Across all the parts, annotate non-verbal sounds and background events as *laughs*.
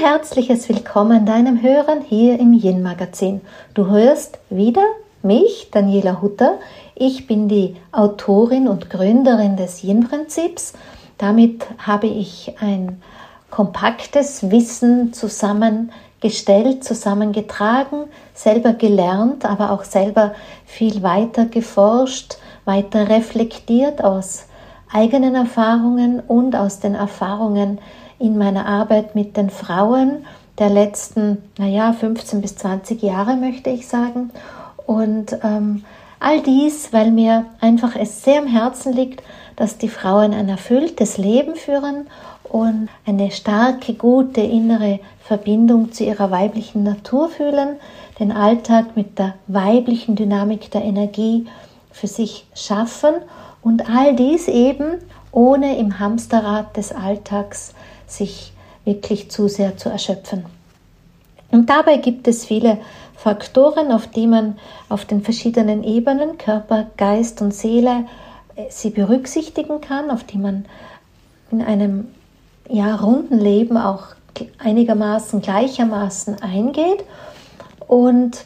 herzliches Willkommen deinem Hören hier im Yin Magazin. Du hörst wieder mich, Daniela Hutter. Ich bin die Autorin und Gründerin des Yin Prinzips. Damit habe ich ein kompaktes Wissen zusammengestellt, zusammengetragen, selber gelernt, aber auch selber viel weiter geforscht, weiter reflektiert aus eigenen Erfahrungen und aus den Erfahrungen in meiner Arbeit mit den Frauen der letzten, naja, 15 bis 20 Jahre, möchte ich sagen. Und ähm, all dies, weil mir einfach es sehr am Herzen liegt, dass die Frauen ein erfülltes Leben führen und eine starke, gute innere Verbindung zu ihrer weiblichen Natur fühlen, den Alltag mit der weiblichen Dynamik der Energie für sich schaffen und all dies eben ohne im Hamsterrad des Alltags sich wirklich zu sehr zu erschöpfen. Und dabei gibt es viele Faktoren, auf die man auf den verschiedenen Ebenen, Körper, Geist und Seele, äh, sie berücksichtigen kann, auf die man in einem ja, runden Leben auch einigermaßen gleichermaßen eingeht. Und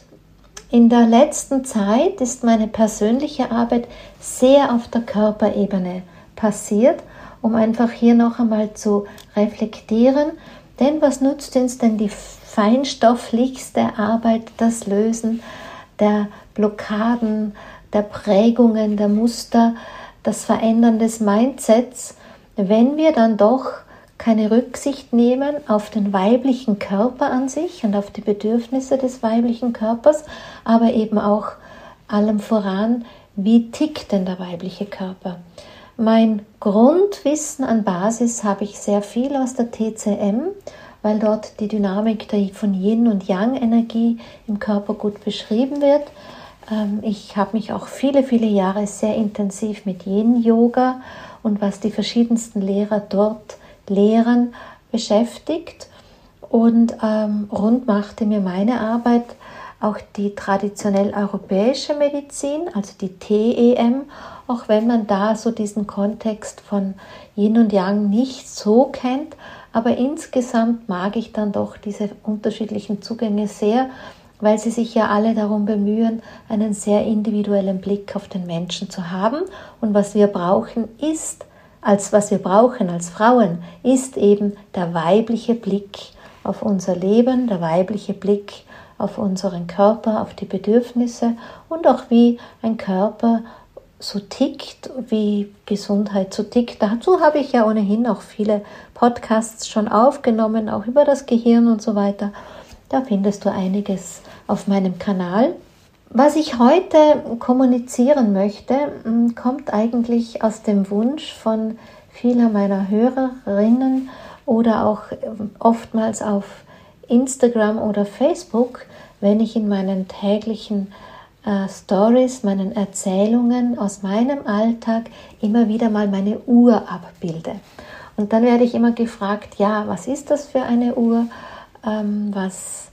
in der letzten Zeit ist meine persönliche Arbeit sehr auf der Körperebene passiert um einfach hier noch einmal zu reflektieren. Denn was nutzt uns denn die feinstofflichste Arbeit, das Lösen der Blockaden, der Prägungen, der Muster, das Verändern des Mindsets, wenn wir dann doch keine Rücksicht nehmen auf den weiblichen Körper an sich und auf die Bedürfnisse des weiblichen Körpers, aber eben auch allem voran, wie tickt denn der weibliche Körper? Mein Grundwissen an Basis habe ich sehr viel aus der TCM, weil dort die Dynamik von Yin und Yang Energie im Körper gut beschrieben wird. Ähm, ich habe mich auch viele, viele Jahre sehr intensiv mit Yin Yoga und was die verschiedensten Lehrer dort lehren beschäftigt. Und ähm, rund machte mir meine Arbeit auch die traditionell europäische Medizin, also die TEM, auch wenn man da so diesen Kontext von Yin und Yang nicht so kennt. Aber insgesamt mag ich dann doch diese unterschiedlichen Zugänge sehr, weil sie sich ja alle darum bemühen, einen sehr individuellen Blick auf den Menschen zu haben. Und was wir brauchen ist, als was wir brauchen als Frauen, ist eben der weibliche Blick auf unser Leben, der weibliche Blick auf unseren Körper, auf die Bedürfnisse und auch wie ein Körper so tickt, wie Gesundheit so tickt. Dazu habe ich ja ohnehin auch viele Podcasts schon aufgenommen, auch über das Gehirn und so weiter. Da findest du einiges auf meinem Kanal. Was ich heute kommunizieren möchte, hm, kommt eigentlich aus dem Wunsch von vieler meiner Hörerinnen oder auch ähm, oftmals auf Instagram oder Facebook, wenn ich in meinen täglichen äh, Stories, meinen Erzählungen aus meinem Alltag immer wieder mal meine Uhr abbilde. Und dann werde ich immer gefragt, ja, was ist das für eine Uhr? Ähm, was,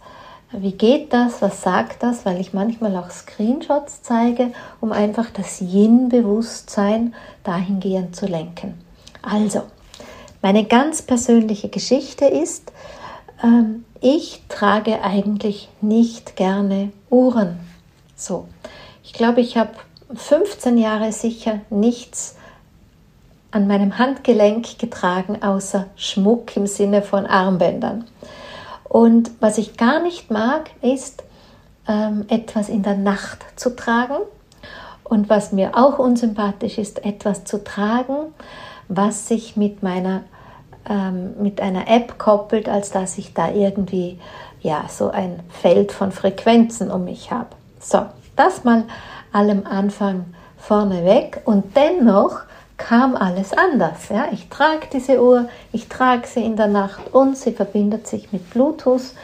wie geht das? Was sagt das? Weil ich manchmal auch Screenshots zeige, um einfach das Yin-Bewusstsein dahingehend zu lenken. Also, meine ganz persönliche Geschichte ist, ähm, ich trage eigentlich nicht gerne Uhren. So, ich glaube, ich habe 15 Jahre sicher nichts an meinem Handgelenk getragen, außer Schmuck im Sinne von Armbändern. Und was ich gar nicht mag, ist ähm, etwas in der Nacht zu tragen. Und was mir auch unsympathisch ist, etwas zu tragen, was sich mit meiner ähm, mit einer App koppelt, als dass ich da irgendwie ja so ein Feld von Frequenzen um mich habe. So, das mal allem Anfang vorneweg und dennoch kam alles anders. Ja? Ich trage diese Uhr, ich trage sie in der Nacht und sie verbindet sich mit Bluetooth,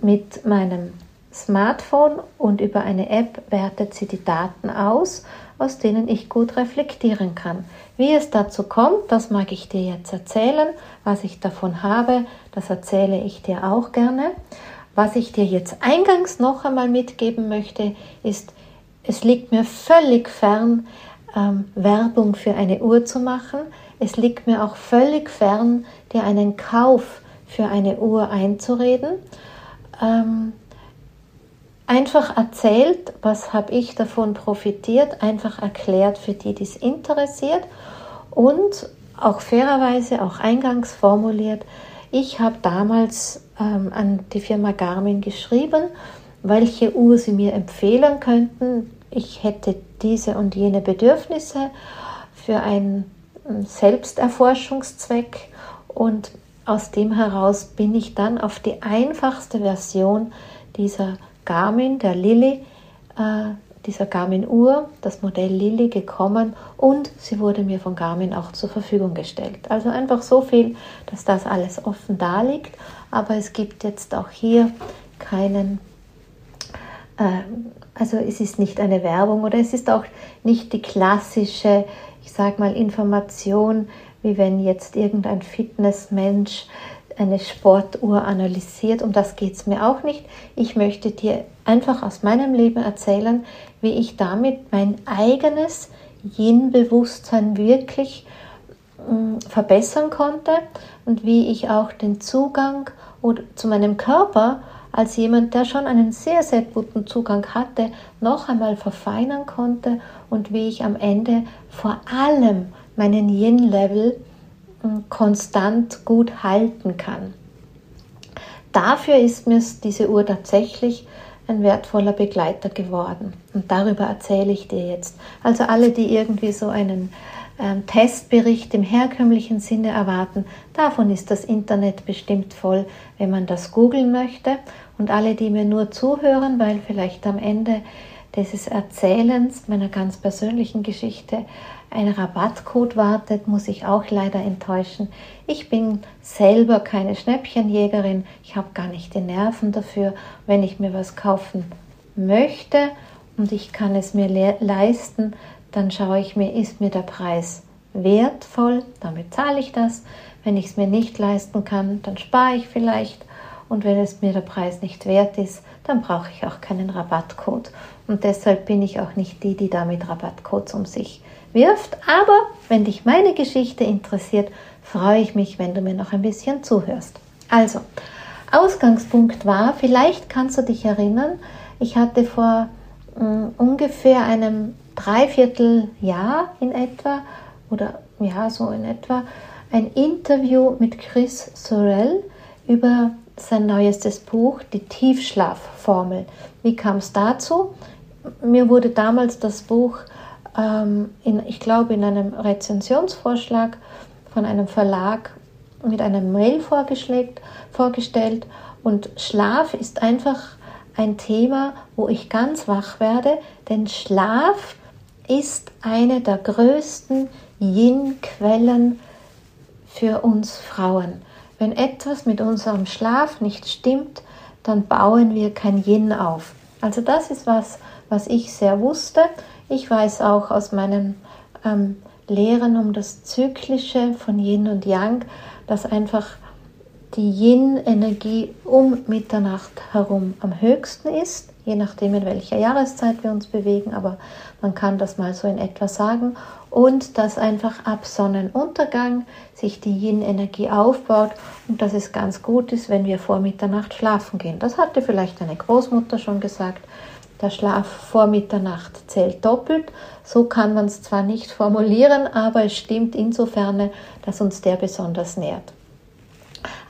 mit meinem Smartphone und über eine App wertet sie die Daten aus, aus denen ich gut reflektieren kann. Wie es dazu kommt, das mag ich dir jetzt erzählen. Was ich davon habe, das erzähle ich dir auch gerne. Was ich dir jetzt eingangs noch einmal mitgeben möchte, ist, es liegt mir völlig fern, ähm, Werbung für eine Uhr zu machen. Es liegt mir auch völlig fern, dir einen Kauf für eine Uhr einzureden. Ähm, einfach erzählt, was habe ich davon profitiert, einfach erklärt für die, die es interessiert und auch fairerweise, auch eingangs formuliert, ich habe damals ähm, an die Firma Garmin geschrieben, welche Uhr sie mir empfehlen könnten. Ich hätte diese und jene Bedürfnisse für einen Selbsterforschungszweck und aus dem heraus bin ich dann auf die einfachste Version dieser Garmin, der Lilly, äh, dieser Garmin-Uhr, das Modell Lilly, gekommen und sie wurde mir von Garmin auch zur Verfügung gestellt. Also einfach so viel, dass das alles offen da liegt, aber es gibt jetzt auch hier keinen, äh, also es ist nicht eine Werbung oder es ist auch nicht die klassische, ich sage mal, Information, wie wenn jetzt irgendein Fitnessmensch eine Sportuhr analysiert. Um das geht es mir auch nicht. Ich möchte dir einfach aus meinem Leben erzählen, wie ich damit mein eigenes Yin-Bewusstsein wirklich äh, verbessern konnte und wie ich auch den Zugang zu meinem Körper als jemand, der schon einen sehr, sehr guten Zugang hatte, noch einmal verfeinern konnte und wie ich am Ende vor allem meinen Yin-Level konstant gut halten kann. Dafür ist mir diese Uhr tatsächlich ein wertvoller Begleiter geworden. Und darüber erzähle ich dir jetzt. Also alle, die irgendwie so einen Testbericht im herkömmlichen Sinne erwarten, davon ist das Internet bestimmt voll, wenn man das googeln möchte. Und alle, die mir nur zuhören, weil vielleicht am Ende dieses Erzählens meiner ganz persönlichen Geschichte ein Rabattcode wartet, muss ich auch leider enttäuschen. Ich bin selber keine Schnäppchenjägerin. Ich habe gar nicht die Nerven dafür. Wenn ich mir was kaufen möchte und ich kann es mir le leisten, dann schaue ich mir, ist mir der Preis wertvoll, damit zahle ich das. Wenn ich es mir nicht leisten kann, dann spare ich vielleicht. Und wenn es mir der Preis nicht wert ist, dann brauche ich auch keinen Rabattcode. Und deshalb bin ich auch nicht die, die damit Rabattcodes um sich wirft. Aber wenn dich meine Geschichte interessiert, freue ich mich, wenn du mir noch ein bisschen zuhörst. Also, Ausgangspunkt war, vielleicht kannst du dich erinnern, ich hatte vor äh, ungefähr einem Dreivierteljahr in etwa, oder ja, so in etwa, ein Interview mit Chris Sorel über sein neuestes Buch, die Tiefschlafformel. Wie kam es dazu? Mir wurde damals das Buch ähm, in, ich glaube, in einem Rezensionsvorschlag von einem Verlag mit einem Mail vorgestellt. Und Schlaf ist einfach ein Thema, wo ich ganz wach werde, denn Schlaf ist eine der größten Yin-Quellen für uns Frauen. Wenn etwas mit unserem Schlaf nicht stimmt, dann bauen wir kein Yin auf. Also das ist was, was ich sehr wusste. Ich weiß auch aus meinen ähm, Lehren um das Zyklische von Yin und Yang, dass einfach die Yin-Energie um Mitternacht herum am höchsten ist, je nachdem in welcher Jahreszeit wir uns bewegen, aber man kann das mal so in etwa sagen, und dass einfach ab Sonnenuntergang sich die Yin-Energie aufbaut und dass es ganz gut ist, wenn wir vor Mitternacht schlafen gehen. Das hatte vielleicht eine Großmutter schon gesagt der Schlaf vor Mitternacht zählt doppelt. So kann man es zwar nicht formulieren, aber es stimmt insofern, dass uns der besonders nährt.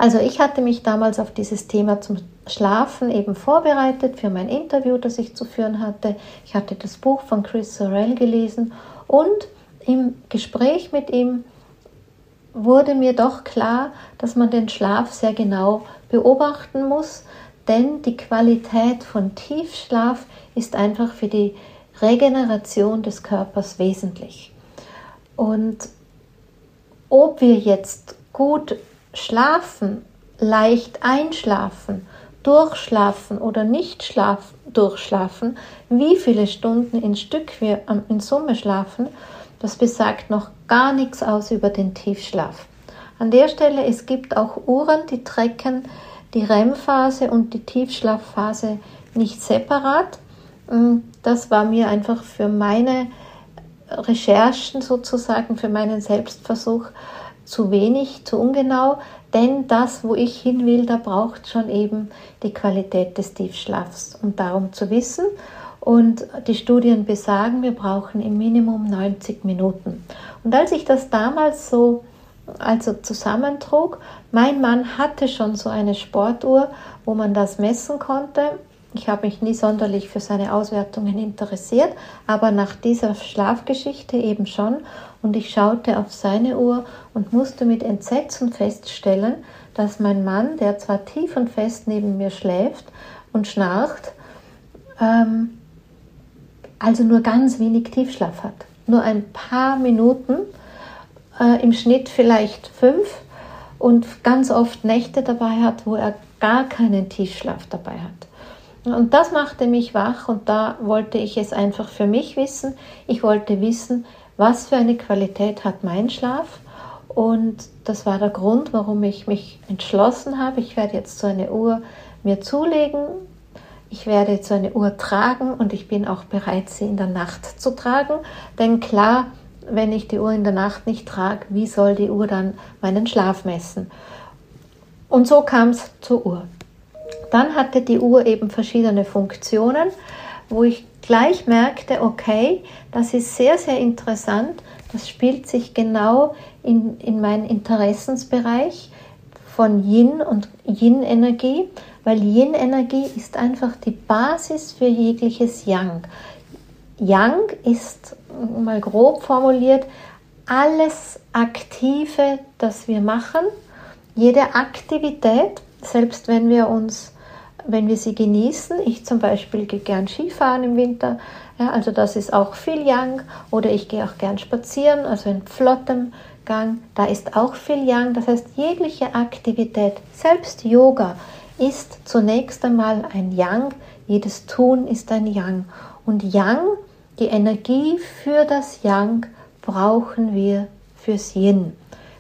Also ich hatte mich damals auf dieses Thema zum Schlafen eben vorbereitet für mein Interview, das ich zu führen hatte. Ich hatte das Buch von Chris Sorrell gelesen und im Gespräch mit ihm wurde mir doch klar, dass man den Schlaf sehr genau beobachten muss, denn die Qualität von Tiefschlaf ist einfach für die Regeneration des Körpers wesentlich. Und ob wir jetzt gut schlafen, leicht einschlafen, durchschlafen oder nicht schlafen, durchschlafen, wie viele Stunden in Stück wir in Summe schlafen, das besagt noch gar nichts aus über den Tiefschlaf. An der Stelle, es gibt auch Uhren, die trecken die REM-Phase und die Tiefschlafphase nicht separat. Mm, das war mir einfach für meine Recherchen sozusagen, für meinen Selbstversuch zu wenig, zu ungenau, denn das, wo ich hin will, da braucht schon eben die Qualität des Tiefschlafs, um darum zu wissen. Und die Studien besagen, wir brauchen im Minimum 90 Minuten. Und als ich das damals so also zusammentrug, mein Mann hatte schon so eine Sportuhr, wo man das messen konnte. Ich habe mich nie sonderlich für seine Auswertungen interessiert, aber nach dieser Schlafgeschichte eben schon. Und ich schaute auf seine Uhr und musste mit Entsetzen feststellen, dass mein Mann, der zwar tief und fest neben mir schläft und schnarcht, ähm, also nur ganz wenig Tiefschlaf hat. Nur ein paar Minuten, äh, im Schnitt vielleicht fünf und ganz oft Nächte dabei hat, wo er gar keinen Tiefschlaf dabei hat. Und das machte mich wach und da wollte ich es einfach für mich wissen. Ich wollte wissen, was für eine Qualität hat mein Schlaf. Und das war der Grund, warum ich mich entschlossen habe. Ich werde jetzt so eine Uhr mir zulegen. Ich werde jetzt so eine Uhr tragen und ich bin auch bereit, sie in der Nacht zu tragen. Denn klar, wenn ich die Uhr in der Nacht nicht trage, wie soll die Uhr dann meinen Schlaf messen? Und so kam es zur Uhr. Dann hatte die Uhr eben verschiedene Funktionen, wo ich gleich merkte, okay, das ist sehr, sehr interessant, das spielt sich genau in, in meinen Interessensbereich von Yin und Yin-Energie, weil Yin-Energie ist einfach die Basis für jegliches Yang. Yang ist, mal grob formuliert, alles Aktive, das wir machen, jede Aktivität, selbst wenn wir uns wenn wir sie genießen, ich zum Beispiel gehe gern Skifahren im Winter, ja, also das ist auch viel Yang, oder ich gehe auch gern spazieren, also in flottem Gang, da ist auch viel Yang. Das heißt, jegliche Aktivität, selbst Yoga, ist zunächst einmal ein Yang, jedes Tun ist ein Yang. Und Yang, die Energie für das Yang, brauchen wir fürs Yin.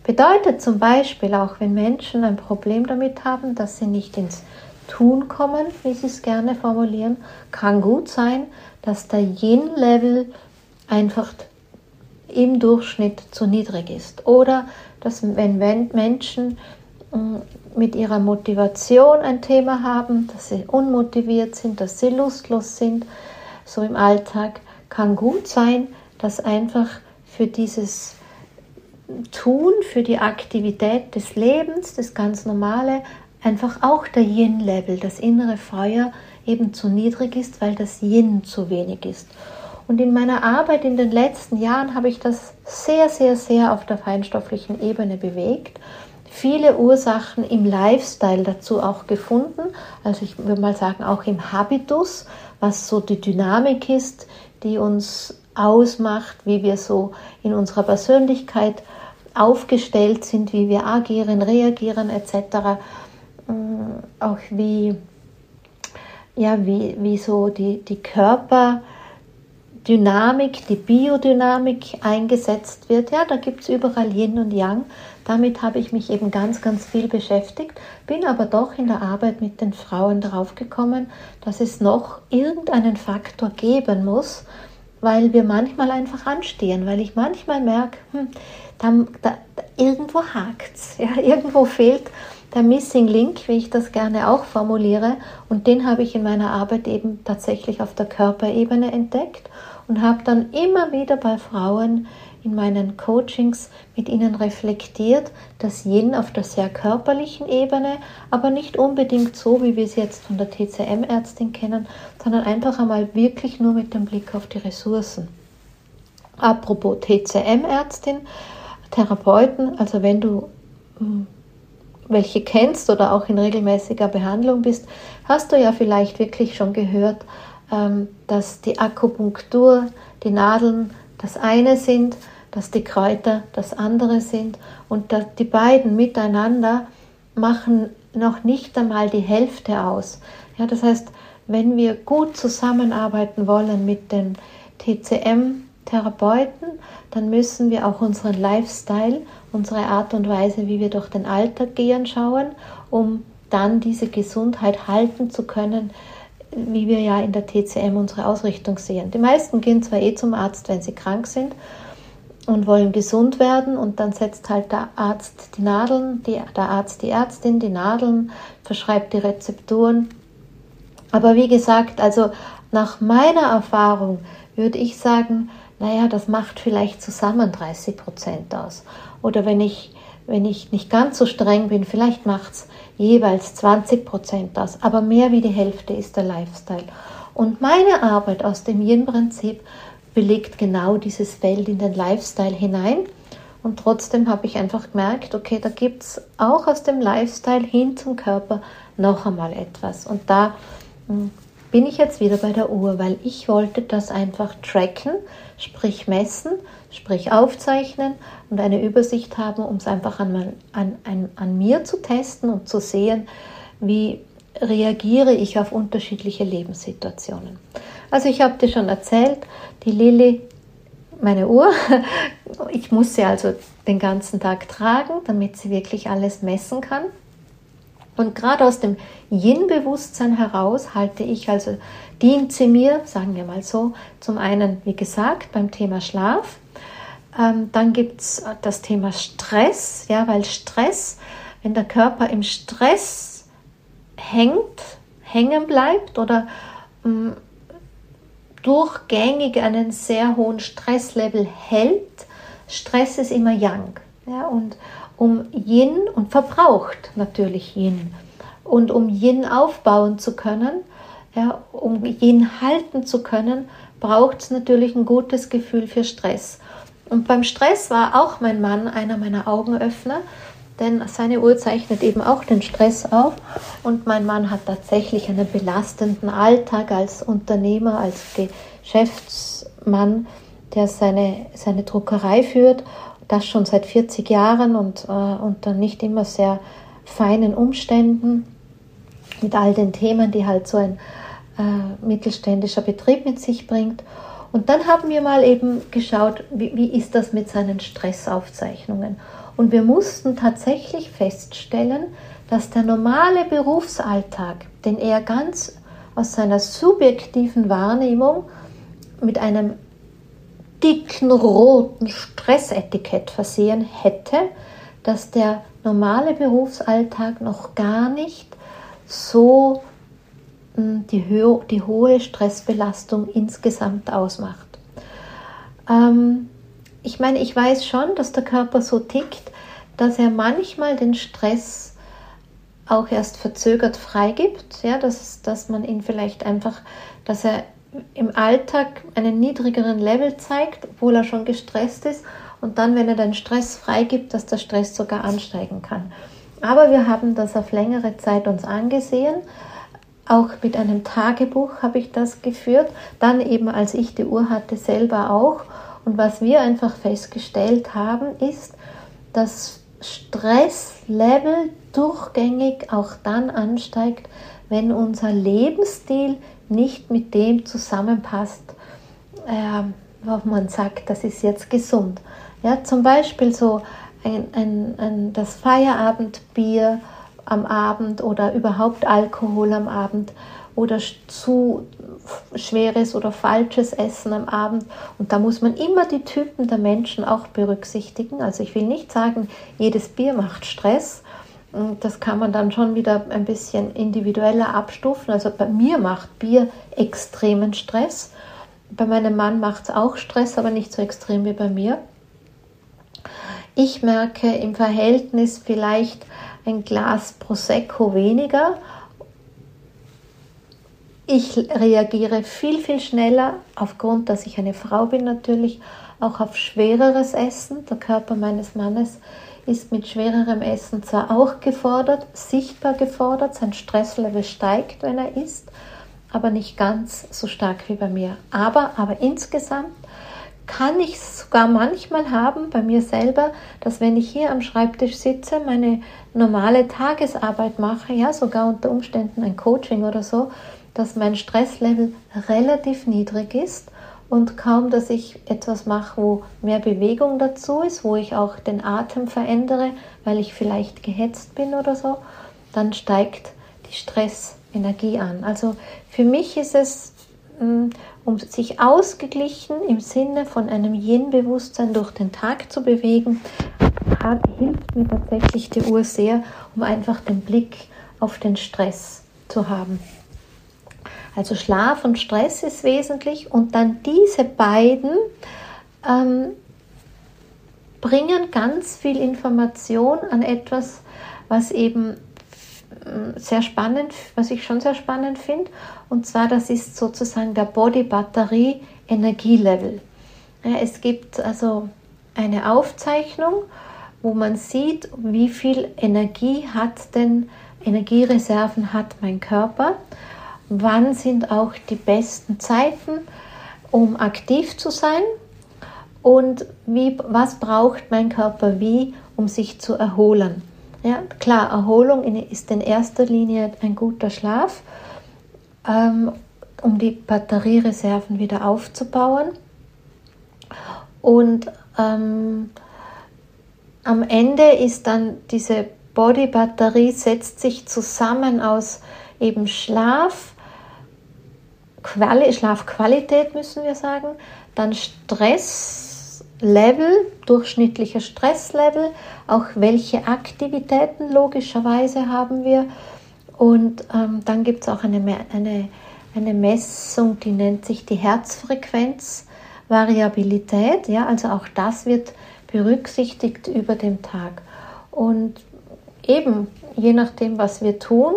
Bedeutet zum Beispiel auch, wenn Menschen ein Problem damit haben, dass sie nicht ins Tun kommen, wie Sie es gerne formulieren, kann gut sein, dass der Yin-Level einfach im Durchschnitt zu niedrig ist. Oder dass wenn Menschen mm, mit ihrer Motivation ein Thema haben, dass sie unmotiviert sind, dass sie lustlos sind, so im Alltag, kann gut sein, dass einfach für dieses Tun, für die Aktivität des Lebens, das ganz normale, einfach auch der Yin-Level, das innere Feuer, eben zu niedrig ist, weil das Yin zu wenig ist. Und in meiner Arbeit in den letzten Jahren habe ich das sehr, sehr, sehr auf der feinstofflichen Ebene bewegt. Viele Ursachen im Lifestyle dazu auch gefunden. Also ich würde mal sagen, auch im Habitus, was so die Dynamik ist, die uns ausmacht, wie wir so in unserer Persönlichkeit aufgestellt sind, wie wir agieren, reagieren etc. Mm, auch wie, ja, wie, wie so die, die Körperdynamik, die Biodynamik eingesetzt wird. Ja, da gibt es überall Yin und Yang. Damit habe ich mich eben ganz, ganz viel beschäftigt, bin aber doch in der Arbeit mit den Frauen darauf gekommen, dass es noch irgendeinen Faktor geben muss, weil wir manchmal einfach anstehen, weil ich manchmal merke, hm, da, da, irgendwo hakt es, ja, *laughs* irgendwo fehlt der Missing Link, wie ich das gerne auch formuliere. Und den habe ich in meiner Arbeit eben tatsächlich auf der Körperebene entdeckt und habe dann immer wieder bei Frauen in meinen Coachings mit ihnen reflektiert, das Yin auf der sehr körperlichen Ebene, aber nicht unbedingt so, wie wir es jetzt von der TCM-Ärztin kennen, sondern einfach einmal wirklich nur mit dem Blick auf die Ressourcen. Apropos TCM-Ärztin, Therapeuten, also wenn du hm, welche kennst oder auch in regelmäßiger Behandlung bist, hast du ja vielleicht wirklich schon gehört, ähm, dass die Akupunktur, die Nadeln das eine sind, dass die Kräuter das andere sind und dass die beiden miteinander machen noch nicht einmal die Hälfte aus. Ja, das heißt, wenn wir gut zusammenarbeiten wollen mit den TCM-Therapeuten, dann müssen wir auch unseren Lifestyle unsere Art und Weise, wie wir durch den Alltag gehen, schauen, um dann diese Gesundheit halten zu können, wie wir ja in der TCM unsere Ausrichtung sehen. Die meisten gehen zwar eh zum Arzt, wenn sie krank sind, und wollen gesund werden und dann setzt halt der Arzt die Nadeln, die, der Arzt die Ärztin die Nadeln, verschreibt die Rezepturen. Aber wie gesagt, also nach meiner Erfahrung würde ich sagen, naja, das macht vielleicht zusammen 30 Prozent aus. Oder wenn ich, wenn ich nicht ganz so streng bin, vielleicht macht es jeweils 20 Prozent aus. Aber mehr wie die Hälfte ist der Lifestyle. Und meine Arbeit aus dem Yin-Prinzip belegt genau dieses Feld in den Lifestyle hinein. Und trotzdem habe ich einfach gemerkt, okay, da gibt es auch aus dem Lifestyle hin zum Körper noch einmal etwas. Und da hm, bin ich jetzt wieder bei der Uhr, weil ich wollte das einfach tracken, sprich messen, sprich aufzeichnen und eine Übersicht haben, um es einfach an, an, an, an mir zu testen und zu sehen, wie reagiere ich auf unterschiedliche Lebenssituationen. Also ich habe dir schon erzählt, die Lilly, meine Uhr, *laughs* ich muss sie also den ganzen Tag tragen, damit sie wirklich alles messen kann. Und gerade aus dem Yin-Bewusstsein heraus halte ich also, dient sie mir, sagen wir mal so, zum einen, wie gesagt, beim Thema Schlaf. Ähm, dann gibt es das Thema Stress, ja, weil Stress, wenn der Körper im Stress hängt, hängen bleibt oder ähm, durchgängig einen sehr hohen Stresslevel hält. Stress ist immer Yang. Ja, und um Yin und verbraucht natürlich Yin. Und um Yin aufbauen zu können, ja, um Yin halten zu können, braucht es natürlich ein gutes Gefühl für Stress. Und beim Stress war auch mein Mann einer meiner Augenöffner, denn seine Uhr zeichnet eben auch den Stress auf. Und mein Mann hat tatsächlich einen belastenden Alltag als Unternehmer, als Geschäftsmann, der seine, seine Druckerei führt, das schon seit 40 Jahren und äh, unter nicht immer sehr feinen Umständen, mit all den Themen, die halt so ein äh, mittelständischer Betrieb mit sich bringt. Und dann haben wir mal eben geschaut, wie, wie ist das mit seinen Stressaufzeichnungen. Und wir mussten tatsächlich feststellen, dass der normale Berufsalltag, den er ganz aus seiner subjektiven Wahrnehmung mit einem dicken roten Stressetikett versehen hätte, dass der normale Berufsalltag noch gar nicht so hm, die, die hohe Stressbelastung insgesamt ausmacht. Ähm, ich meine, ich weiß schon, dass der Körper so tickt, dass er manchmal den Stress auch erst verzögert freigibt, ja, dass, dass man ihn vielleicht einfach, dass er im Alltag einen niedrigeren Level zeigt, obwohl er schon gestresst ist und dann, wenn er den Stress freigibt, dass der Stress sogar ansteigen kann. Aber wir haben das auf längere Zeit uns angesehen. Auch mit einem Tagebuch habe ich das geführt. Dann eben, als ich die Uhr hatte, selber auch. Und was wir einfach festgestellt haben, ist, dass Stresslevel durchgängig auch dann ansteigt, wenn unser Lebensstil nicht mit dem zusammenpasst, äh, wo man sagt, das ist jetzt gesund. Ja, zum Beispiel so ein, ein, ein, das Feierabendbier am Abend oder überhaupt Alkohol am Abend oder zu schweres oder falsches Essen am Abend. Und da muss man immer die Typen der Menschen auch berücksichtigen. Also ich will nicht sagen, jedes Bier macht Stress. Das kann man dann schon wieder ein bisschen individueller abstufen. Also bei mir macht Bier extremen Stress. Bei meinem Mann macht es auch Stress, aber nicht so extrem wie bei mir. Ich merke im Verhältnis vielleicht ein Glas Prosecco weniger ich reagiere viel, viel schneller, aufgrund, dass ich eine Frau bin natürlich, auch auf schwereres Essen. Der Körper meines Mannes ist mit schwererem Essen zwar auch gefordert, sichtbar gefordert, sein Stresslevel steigt, wenn er isst, aber nicht ganz so stark wie bei mir. Aber, aber insgesamt kann ich es sogar manchmal haben bei mir selber, dass wenn ich hier am Schreibtisch sitze, meine normale Tagesarbeit mache, ja, sogar unter Umständen ein Coaching oder so, dass mein Stresslevel relativ niedrig ist und kaum, dass ich etwas mache, wo mehr Bewegung dazu ist, wo ich auch den Atem verändere, weil ich vielleicht gehetzt bin oder so, dann steigt die Stressenergie an. Also für mich ist es, mm, um sich ausgeglichen im Sinne von einem Yin-Bewusstsein durch den Tag zu bewegen, hilft mir tatsächlich die Uhr sehr, um einfach den Blick auf den Stress zu haben. Also Schlaf und Stress ist wesentlich und dann diese beiden ähm, bringen ganz viel Information an etwas, was eben sehr spannend, was ich schon sehr spannend finde. Und zwar, das ist sozusagen der Body-Batterie-Energielevel. Ja, es gibt also eine Aufzeichnung, wo man sieht, wie viel Energie hat denn, Energiereserven hat mein Körper, wann sind auch die besten Zeiten, um aktiv zu sein und wie, was braucht mein Körper wie, um sich zu erholen. Ja, klar, Erholung ist in erster Linie ein guter Schlaf, ähm, um die Batteriereserven wieder aufzubauen. Und ähm, am Ende ist dann diese Body-Batterie setzt sich zusammen aus eben Schlaf, Quali Schlafqualität müssen wir sagen, dann Stress, Level, durchschnittlicher Stresslevel, auch welche Aktivitäten logischerweise haben wir. Und ähm, dann gibt es auch eine, eine, eine Messung, die nennt sich die Herzfrequenzvariabilität. Ja, also auch das wird berücksichtigt über den Tag. Und eben, je nachdem, was wir tun,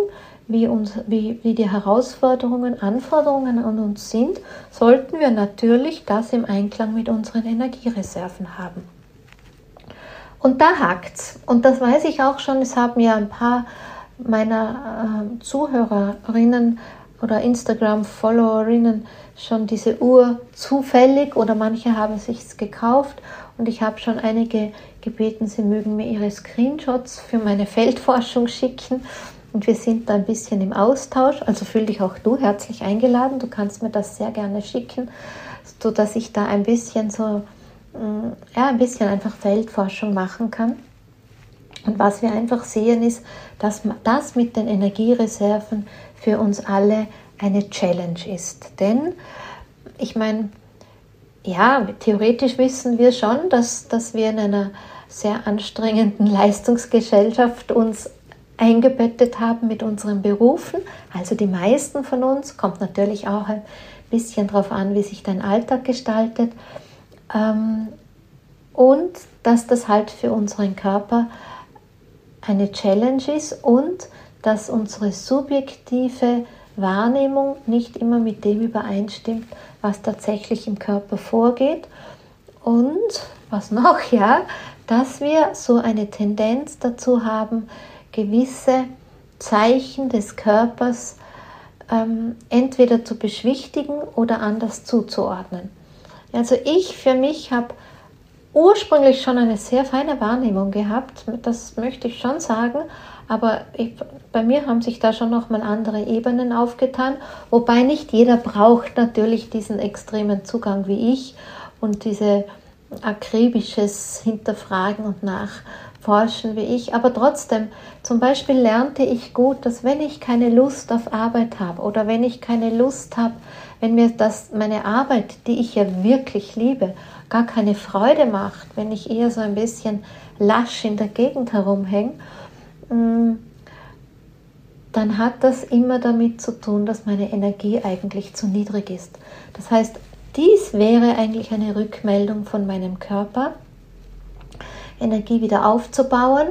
wie, uns, wie, wie die Herausforderungen, Anforderungen an uns sind, sollten wir natürlich das im Einklang mit unseren Energiereserven haben. Und da hakt's. Und das weiß ich auch schon. Es haben ja ein paar meiner äh, Zuhörerinnen oder Instagram-Followerinnen schon diese Uhr zufällig oder manche haben sich gekauft und ich habe schon einige gebeten, sie mögen mir ihre Screenshots für meine Feldforschung schicken und wir sind da ein bisschen im Austausch. Also fühl dich auch du herzlich eingeladen. Du kannst mir das sehr gerne schicken, sodass ich da ein bisschen so, mm, ja, ein bisschen einfach Feldforschung machen kann. Und was wir einfach sehen ist, dass das mit den Energiereserven für uns alle eine Challenge ist. Denn ich meine, ja, theoretisch wissen wir schon, dass, dass wir in einer sehr anstrengenden *laughs* Leistungsgesellschaft uns eingebettet haben mit unseren Berufen. Also die meisten von uns, kommt natürlich auch ein bisschen darauf an, wie sich dein Alltag gestaltet. Ähm, und dass das halt für unseren Körper eine Challenge ist und dass unsere subjektive Wahrnehmung nicht immer mit dem übereinstimmt, was tatsächlich im Körper vorgeht. Und was noch, *laughs* ja, dass wir so eine Tendenz dazu haben, gewisse Zeichen des Körpers ähm, entweder zu beschwichtigen oder anders zuzuordnen. Also ich für mich habe ursprünglich schon eine sehr feine Wahrnehmung gehabt, das möchte ich schon sagen, aber ich, bei mir haben sich da schon nochmal andere Ebenen aufgetan, wobei nicht jeder braucht natürlich diesen extremen Zugang wie ich und diese akribisches Hinterfragen und nach forschen wie ich, aber trotzdem, zum Beispiel lernte ich gut, dass wenn ich keine Lust auf Arbeit habe oder wenn ich keine Lust habe, wenn mir das meine Arbeit, die ich ja wirklich liebe, gar keine Freude macht, wenn ich eher so ein bisschen lasch in der Gegend herumhänge, mm, dann hat das immer damit zu tun, dass meine Energie eigentlich zu niedrig ist. Das heißt, dies wäre eigentlich eine Rückmeldung von meinem Körper, Energie wieder aufzubauen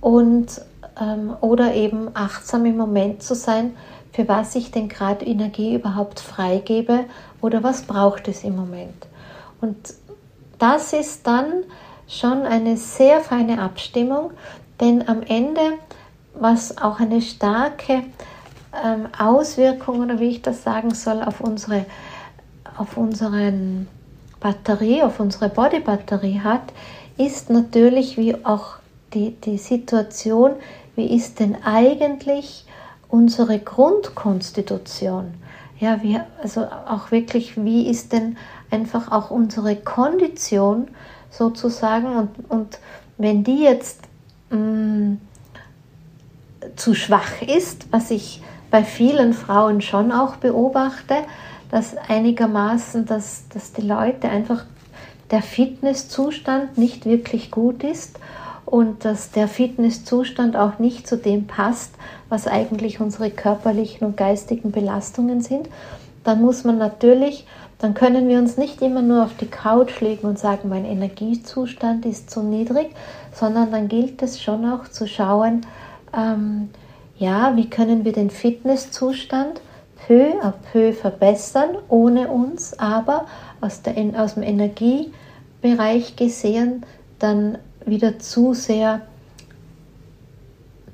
und ähm, oder eben achtsam im Moment zu sein, für was ich denn gerade Energie überhaupt freigebe oder was braucht es im Moment. Und das ist dann schon eine sehr feine Abstimmung, denn am Ende, was auch eine starke ähm, Auswirkung oder wie ich das sagen soll, auf unsere, auf unseren Batterie, auf unsere Body-Batterie hat, ist natürlich wie auch die, die Situation, wie ist denn eigentlich unsere Grundkonstitution? Ja, wie, also auch wirklich, wie ist denn einfach auch unsere Kondition sozusagen und, und wenn die jetzt mh, mm, zu schwach ist, was ich bei vielen Frauen schon auch beobachte, dass einigermaßen, dass, dass die Leute einfach der Fitnesszustand nicht wirklich gut ist und dass der Fitnesszustand auch nicht zu dem passt, was eigentlich unsere körperlichen und geistigen Belastungen sind, dann muss man natürlich, dann können wir uns nicht immer nur auf die Couch legen und sagen, mein Energiezustand ist zu niedrig, sondern dann gilt es schon auch zu schauen, ähm, ja, wie können wir den Fitnesszustand peu à peu verbessern, ohne uns aber aus, der, aus dem Energiebereich gesehen dann wieder zu sehr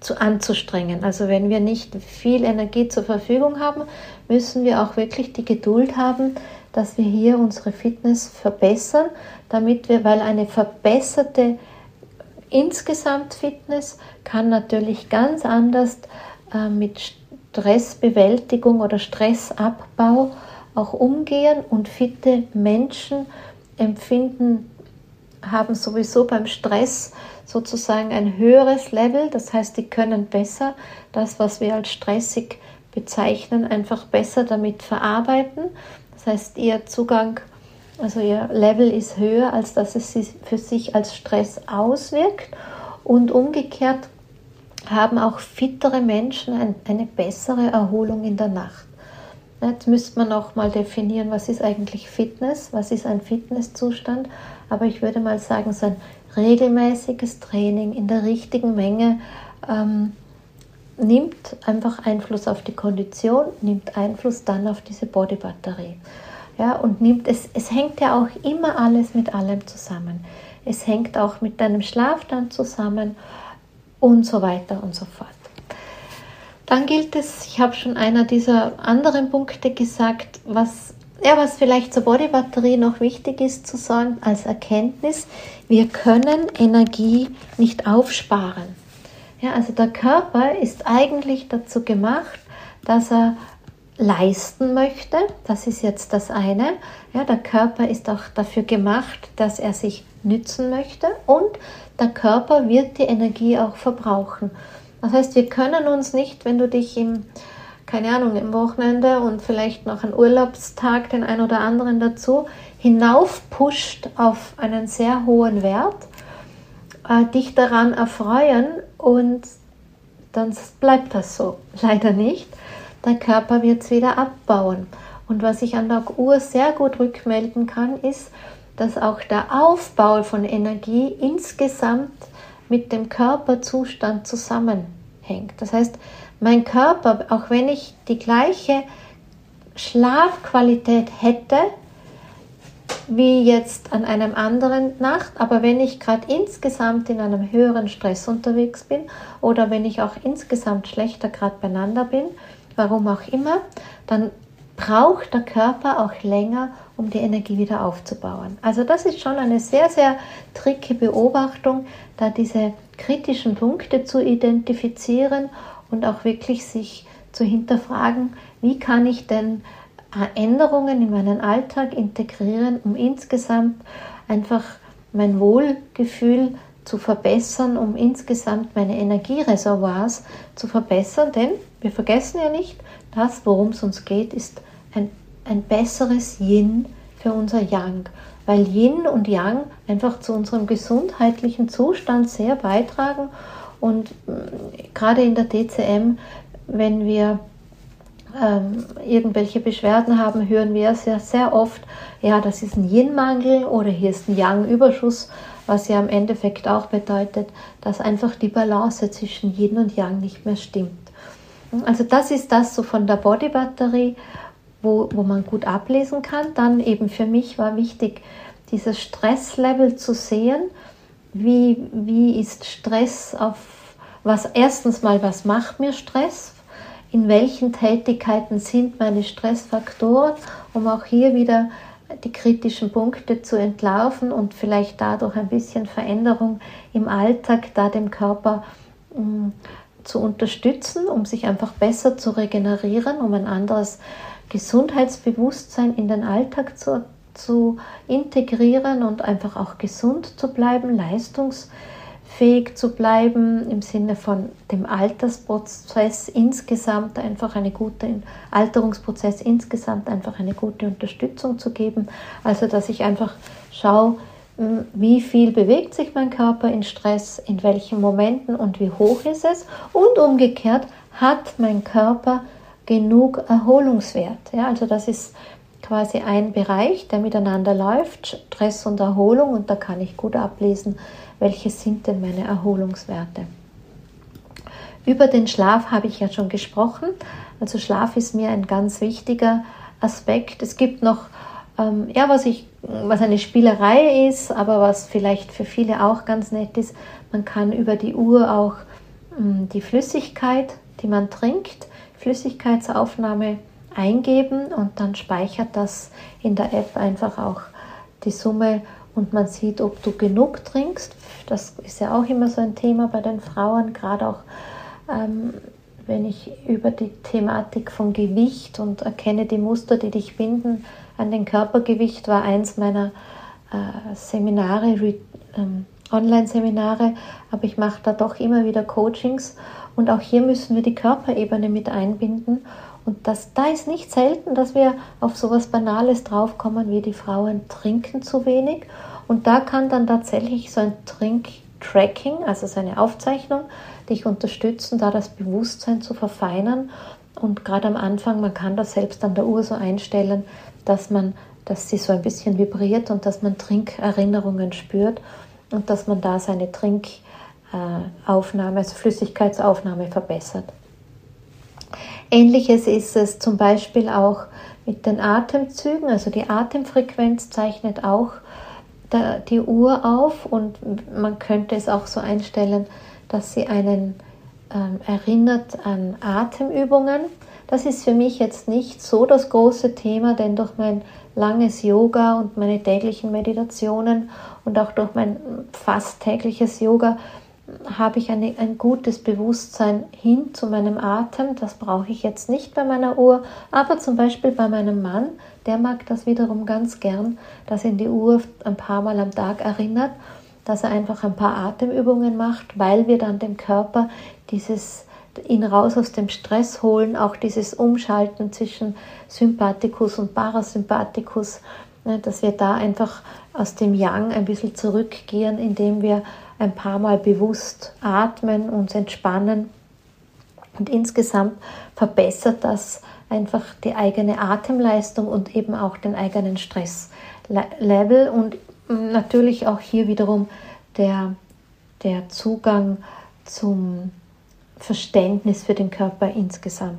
zu anzustrengen. Also wenn wir nicht viel Energie zur Verfügung haben, müssen wir auch wirklich die Geduld haben, dass wir hier unsere Fitness verbessern, damit wir, weil eine verbesserte insgesamt Fitness kann natürlich ganz anders äh, mit Stressbewältigung oder Stressabbau auch umgehen und fitte Menschen empfinden, haben sowieso beim Stress sozusagen ein höheres Level, das heißt, die können besser das, was wir als stressig bezeichnen, einfach besser damit verarbeiten. Das heißt, ihr Zugang, also ihr Level ist höher, als dass es für sich als Stress auswirkt. Und umgekehrt haben auch fittere Menschen eine bessere Erholung in der Nacht. Jetzt müsste man auch mal definieren, was ist eigentlich Fitness, was ist ein Fitnesszustand. Aber ich würde mal sagen, so ein regelmäßiges Training in der richtigen Menge ähm, nimmt einfach Einfluss auf die Kondition, nimmt Einfluss dann auf diese Bodybatterie. Ja, und nimmt es, es hängt ja auch immer alles mit allem zusammen. Es hängt auch mit deinem Schlaf dann zusammen und so weiter und so fort. Dann gilt es, ich habe schon einer dieser anderen Punkte gesagt, was, ja, was vielleicht zur Bodybatterie noch wichtig ist zu sagen als Erkenntnis, wir können Energie nicht aufsparen. Ja, also der Körper ist eigentlich dazu gemacht, dass er leisten möchte. Das ist jetzt das eine. Ja, der Körper ist auch dafür gemacht, dass er sich nützen möchte und der Körper wird die Energie auch verbrauchen. Das heißt, wir können uns nicht, wenn du dich im, keine Ahnung, im Wochenende und vielleicht noch einen Urlaubstag, den ein oder anderen dazu, hinaufpusht auf einen sehr hohen Wert, äh, dich daran erfreuen und dann bleibt das so. *laughs* Leider nicht. Der Körper wird es wieder abbauen. Und was ich an der Uhr sehr gut rückmelden kann, ist, dass auch der Aufbau von Energie insgesamt mit dem Körperzustand zusammenhängt. Das heißt, mein Körper, auch wenn ich die gleiche Schlafqualität hätte, wie jetzt an einem anderen Nacht, aber wenn ich gerade insgesamt in einem höheren Stress unterwegs bin oder wenn ich auch insgesamt schlechter gerade beieinander bin, warum auch immer, dann braucht der Körper auch länger, um die Energie wieder aufzubauen. Also das ist schon eine sehr, sehr tricke Beobachtung, da diese kritischen Punkte zu identifizieren und auch wirklich sich zu hinterfragen, wie kann ich denn Änderungen in meinen Alltag integrieren, um insgesamt einfach mein Wohlgefühl zu verbessern, um insgesamt meine Energiereservoirs zu verbessern. Denn wir vergessen ja nicht, das, worum es uns geht, ist ein ein besseres Yin für unser Yang, weil Yin und Yang einfach zu unserem gesundheitlichen Zustand sehr beitragen und mm, gerade in der DCM, wenn wir ähm, irgendwelche Beschwerden haben, hören wir sehr, sehr oft, ja, das ist ein Yin-Mangel oder hier ist ein Yang-Überschuss, was ja im Endeffekt auch bedeutet, dass einfach die Balance zwischen Yin und Yang nicht mehr stimmt. Also das ist das so von der Body-Batterie wo, wo man gut ablesen kann. Dann eben für mich war wichtig, dieses Stresslevel zu sehen. Wie, wie ist Stress auf was erstens mal, was macht mir Stress? In welchen Tätigkeiten sind meine Stressfaktoren, um auch hier wieder die kritischen Punkte zu entlarven und vielleicht dadurch ein bisschen Veränderung im Alltag, da dem Körper mh, mm, zu unterstützen, um sich einfach besser zu regenerieren, um ein anderes Gesundheitsbewusstsein in den Alltag zu, zu integrieren und einfach auch gesund zu bleiben, leistungsfähig fähig zu bleiben, im Sinne von dem Altersprozess insgesamt einfach eine gute, Alterungsprozess insgesamt einfach eine gute Unterstützung zu geben. Also, dass ich einfach schaue, hm, wie viel bewegt sich mein Körper in Stress, in welchen Momenten und wie hoch ist es. Und umgekehrt, hat mein Körper genug Erholungswert? Ja, also das ist quasi ein Bereich, der miteinander läuft, Stress und Erholung, und da kann ich gut ablesen, welche sind denn meine Erholungswerte. Über den Schlaf habe ich ja schon gesprochen. Also Schlaf ist mir ein ganz wichtiger Aspekt. Es gibt noch, ähm, ja, was, ich, was eine Spielerei ist, aber was vielleicht für viele auch ganz nett ist, man kann über die Uhr auch ähm, die Flüssigkeit, die man trinkt, Flüssigkeitsaufnahme eingeben und dann speichert das in der App einfach auch die Summe und man sieht, ob du genug trinkst. Das ist ja auch immer so ein Thema bei den Frauen, gerade auch ähm, wenn ich über die Thematik von Gewicht und erkenne die Muster, die dich binden an den Körpergewicht, war eins meiner äh, Seminare, ähm, Online-Seminare, aber ich mache da doch immer wieder Coachings und auch hier müssen wir die Körperebene mit einbinden und das, da ist nicht selten, dass wir auf sowas Banales draufkommen, wie die Frauen trinken zu wenig. Und da kann dann tatsächlich so ein Trinktracking, also so eine Aufzeichnung, dich unterstützen, da das Bewusstsein zu verfeinern. Und gerade am Anfang, man kann das selbst an der Uhr so einstellen, dass man, dass sie so ein bisschen vibriert und dass man Trinkerinnerungen spürt und dass man da seine Trinkaufnahme, also Flüssigkeitsaufnahme verbessert. Ähnliches ist es zum Beispiel auch mit den Atemzügen. Also die Atemfrequenz zeichnet auch die Uhr auf und man könnte es auch so einstellen, dass sie einen ähm, erinnert an Atemübungen. Das ist für mich jetzt nicht so das große Thema, denn durch mein langes Yoga und meine täglichen Meditationen und auch durch mein fast tägliches Yoga habe ich eine, ein gutes Bewusstsein hin zu meinem Atem. Das brauche ich jetzt nicht bei meiner Uhr, aber zum Beispiel bei meinem Mann, der mag das wiederum ganz gern, dass ihn die Uhr ein paar Mal am Tag erinnert, dass er einfach ein paar Atemübungen macht, weil wir dann dem Körper dieses ihn raus aus dem Stress holen, auch dieses Umschalten zwischen Sympathikus und Parasympathikus, ne, dass wir da einfach aus dem Yang ein bisschen zurückgehen, indem wir ein paar Mal bewusst atmen, uns entspannen. Und insgesamt verbessert das einfach die eigene Atemleistung und eben auch den eigenen Stresslevel und natürlich auch hier wiederum der, der Zugang zum Verständnis für den Körper insgesamt.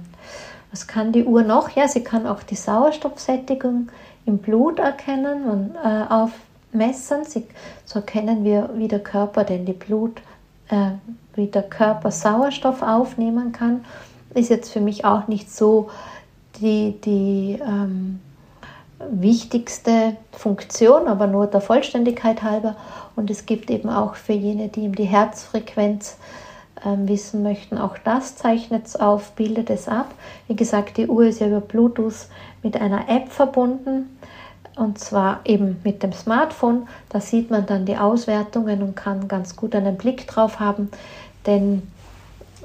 Was kann die Uhr noch? Ja, sie kann auch die Sauerstoffsättigung im Blut erkennen und äh, auf, messen. so erkennen wir, wie der Körper denn die Blut, äh, wie der Körper Sauerstoff aufnehmen kann. Ist jetzt für mich auch nicht so die, die ähm, wichtigste Funktion, aber nur der Vollständigkeit halber. Und es gibt eben auch für jene, die die Herzfrequenz ähm, wissen möchten, auch das zeichnet es auf, bildet es ab. Wie gesagt, die Uhr ist ja über Bluetooth mit einer App verbunden und zwar eben mit dem Smartphone. Da sieht man dann die Auswertungen und kann ganz gut einen Blick drauf haben, denn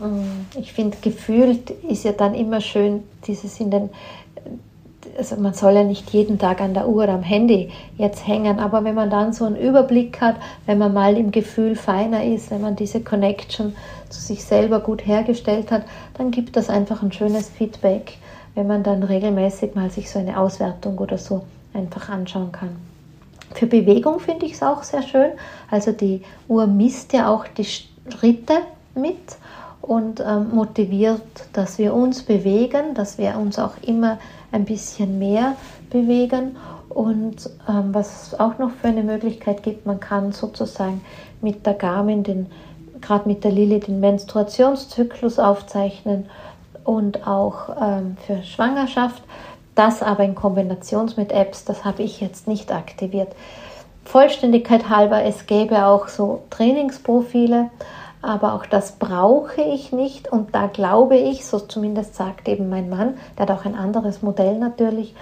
äh, ich finde, gefühlt ist ja dann immer schön, dieses in den, also man soll ja nicht jeden Tag an der Uhr am Handy jetzt hängen, aber wenn man dann so einen Überblick hat, wenn man mal im Gefühl feiner ist, wenn man diese Connection zu sich selber gut hergestellt hat, dann gibt das einfach ein schönes Feedback, wenn man dann regelmäßig mal sich so eine Auswertung oder so einfach anschauen kann. Für Bewegung finde ich es auch sehr schön. Also die Uhr misst ja auch die Schritte mit und ähm, motiviert, dass wir uns bewegen, dass wir uns auch immer ein bisschen mehr bewegen. Und ähm, was es auch noch für eine Möglichkeit gibt, man kann sozusagen mit der Garmin, gerade mit der Lilly, den Menstruationszyklus aufzeichnen und auch ähm, für Schwangerschaft. Das aber in Kombination mit Apps, das habe ich jetzt nicht aktiviert. Vollständigkeit halber, es gäbe auch so Trainingsprofile, aber auch das brauche ich nicht und da glaube ich, so zumindest sagt eben mein Mann, der hat auch ein anderes Modell natürlich,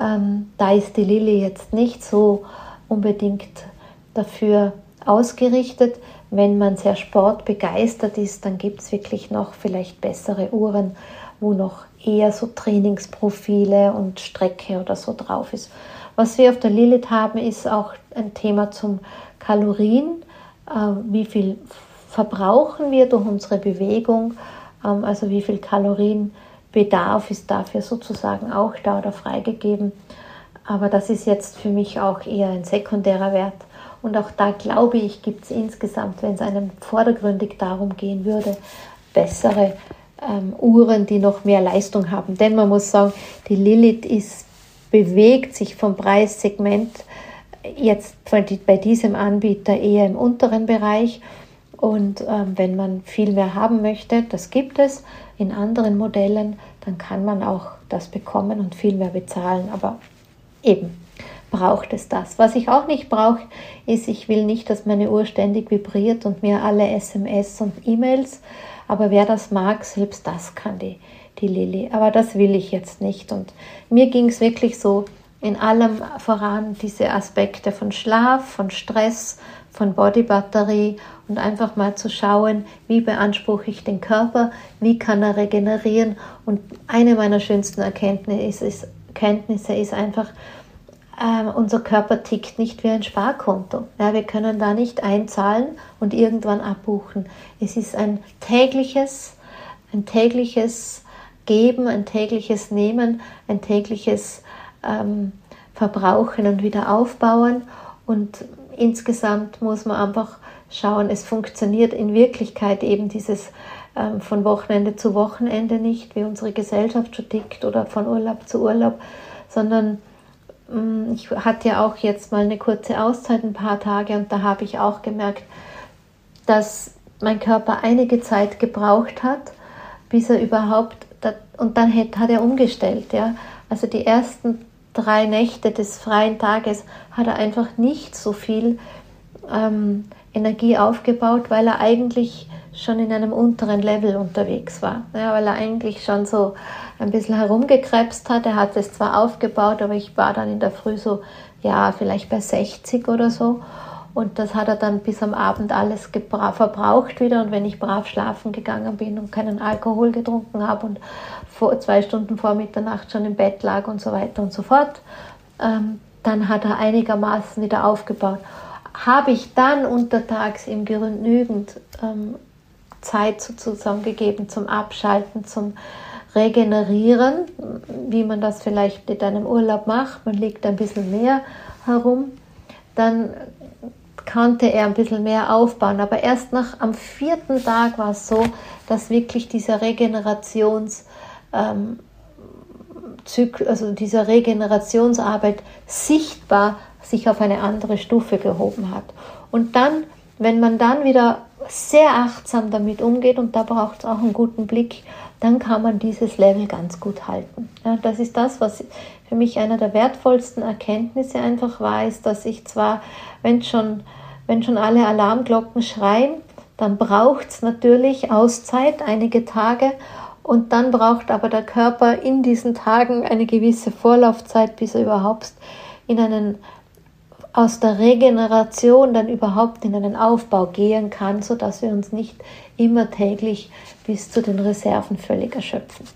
ähm, da ist die Lilly jetzt nicht so unbedingt dafür ausgerichtet. Wenn man sehr sportbegeistert ist, dann gibt es wirklich noch vielleicht bessere Uhren, wo noch eher so Trainingsprofile und Strecke oder so drauf ist. Was wir auf der Lilith haben, ist auch ein Thema zum Kalorien. Äh, wie viel verbrauchen wir durch unsere Bewegung? Ähm, also wie viel Kalorienbedarf ist dafür sozusagen auch da oder freigegeben? Aber das ist jetzt für mich auch eher ein sekundärer Wert. Und auch da glaube ich, gibt es insgesamt, wenn es einem vordergründig darum gehen würde, bessere ähm, Uhren, die noch mehr Leistung haben. Denn man muss sagen, die Lilith ist, bewegt sich vom Preissegment jetzt bei diesem Anbieter eher im unteren Bereich. Und ähm, wenn man viel mehr haben möchte, das gibt es in anderen Modellen, dann kann man auch das bekommen und viel mehr bezahlen. Aber eben braucht es das. Was ich auch nicht brauche, ist, ich will nicht, dass meine Uhr ständig vibriert und mir alle SMS und E-Mails aber wer das mag, selbst das kann die, die Lilly. Aber das will ich jetzt nicht. Und mir ging es wirklich so in allem voran, diese Aspekte von Schlaf, von Stress, von Bodybatterie und einfach mal zu schauen, wie beanspruche ich den Körper, wie kann er regenerieren. Und eine meiner schönsten Erkenntnisse ist, Erkenntnisse ist einfach, äh, unser Körper tickt nicht wie ein Sparkonto. Ja, wir können da nicht einzahlen und irgendwann abbuchen. Es ist ein tägliches, ein tägliches Geben, ein tägliches Nehmen, ein tägliches ähm, Verbrauchen und wieder aufbauen. Und insgesamt muss man einfach schauen, es funktioniert in Wirklichkeit eben dieses ähm, von Wochenende zu Wochenende nicht, wie unsere Gesellschaft schon tickt oder von Urlaub zu Urlaub, sondern ich hatte ja auch jetzt mal eine kurze Auszeit, ein paar Tage, und da habe ich auch gemerkt, dass mein Körper einige Zeit gebraucht hat, bis er überhaupt, und dann hat er umgestellt. Ja? Also die ersten drei Nächte des freien Tages hat er einfach nicht so viel ähm, Energie aufgebaut, weil er eigentlich schon in einem unteren Level unterwegs war. Ja, weil er eigentlich schon so ein bisschen herumgekrebst hat. Er hat es zwar aufgebaut, aber ich war dann in der Früh so, ja, vielleicht bei 60 oder so. Und das hat er dann bis am Abend alles verbraucht wieder. Und wenn ich brav schlafen gegangen bin und keinen Alkohol getrunken habe und vor, zwei Stunden vor Mitternacht schon im Bett lag und so weiter und so fort, ähm, dann hat er einigermaßen wieder aufgebaut. Habe ich dann untertags ihm genügend ähm, Zeit sozusagen gegeben zum Abschalten, zum regenerieren, wie man das vielleicht in einem Urlaub macht. Man liegt ein bisschen mehr herum. Dann konnte er ein bisschen mehr aufbauen. Aber erst nach am vierten Tag war es so, dass wirklich dieser Regenerations ähm, also dieser Regenerationsarbeit sichtbar sich auf eine andere Stufe gehoben hat. Und dann, wenn man dann wieder sehr achtsam damit umgeht und da braucht es auch einen guten Blick, dann kann man dieses Level ganz gut halten. Ja, das ist das, was für mich einer der wertvollsten Erkenntnisse einfach war, ist, dass ich zwar, wenn schon, wenn schon alle Alarmglocken schreien, dann braucht es natürlich Auszeit, einige Tage, und dann braucht aber der Körper in diesen Tagen eine gewisse Vorlaufzeit, bis er überhaupt in einen aus der Regeneration dann überhaupt in einen Aufbau gehen kann, sodass wir uns nicht immer täglich bis zu den Reserven völlig erschöpfen.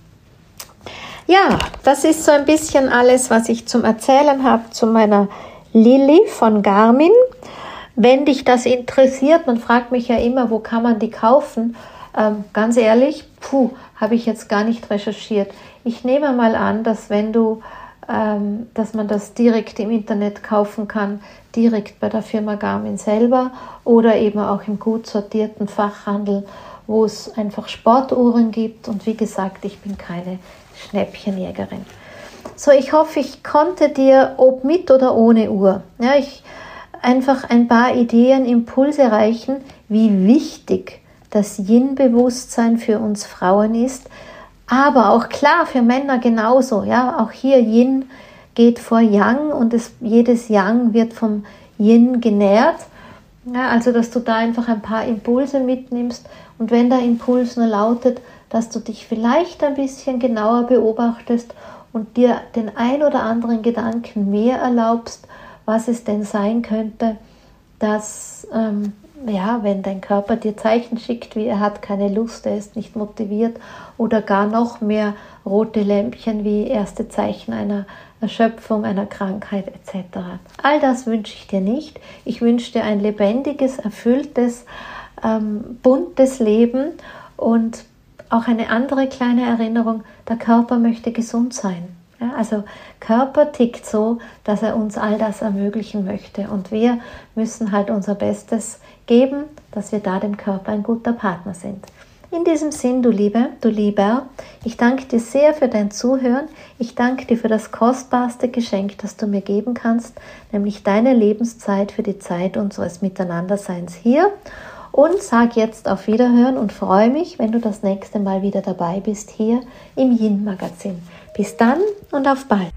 Ja, das ist so ein bisschen alles, was ich zum Erzählen habe zu meiner Lilly von Garmin. Wenn dich das interessiert, man fragt mich ja immer, wo kann man die kaufen? Ähm, ganz ehrlich, puh, habe ich jetzt gar nicht recherchiert. Ich nehme mal an, dass wenn du dass man das direkt im Internet kaufen kann, direkt bei der Firma Garmin selber oder eben auch im gut sortierten Fachhandel, wo es einfach Sportuhren gibt. Und wie gesagt, ich bin keine Schnäppchenjägerin. So, ich hoffe, ich konnte dir, ob mit oder ohne Uhr, ja, ich einfach ein paar Ideen, Impulse reichen, wie wichtig das Yin-Bewusstsein für uns Frauen ist, aber auch klar für Männer genauso. Ja, auch hier Yin geht vor Yang und es, jedes Yang wird vom Yin genährt. Ja, also, dass du da einfach ein paar Impulse mitnimmst und wenn der Impuls nur lautet, dass du dich vielleicht ein bisschen genauer beobachtest und dir den ein oder anderen Gedanken mehr erlaubst, was es denn sein könnte, dass ähm, ja, wenn dein Körper dir Zeichen schickt, wie er hat keine Lust, er ist nicht motiviert oder gar noch mehr rote Lämpchen wie erste Zeichen einer Erschöpfung, einer Krankheit etc. All das wünsche ich dir nicht. Ich wünsche dir ein lebendiges, erfülltes, ähm, buntes Leben und auch eine andere kleine Erinnerung, der Körper möchte gesund sein. Ja, also Körper tickt so, dass er uns all das ermöglichen möchte. Und wir müssen halt unser Bestes geben, dass wir da dem Körper ein guter Partner sind. In diesem Sinn, du Liebe, du Lieber, ich danke dir sehr für dein Zuhören. Ich danke dir für das kostbarste Geschenk, das du mir geben kannst, nämlich deine Lebenszeit für die Zeit unseres Miteinanderseins hier. Und sag jetzt auf Wiederhören und freue mich, wenn du das nächste Mal wieder dabei bist hier im Yin Magazin. Bis dann und auf bald.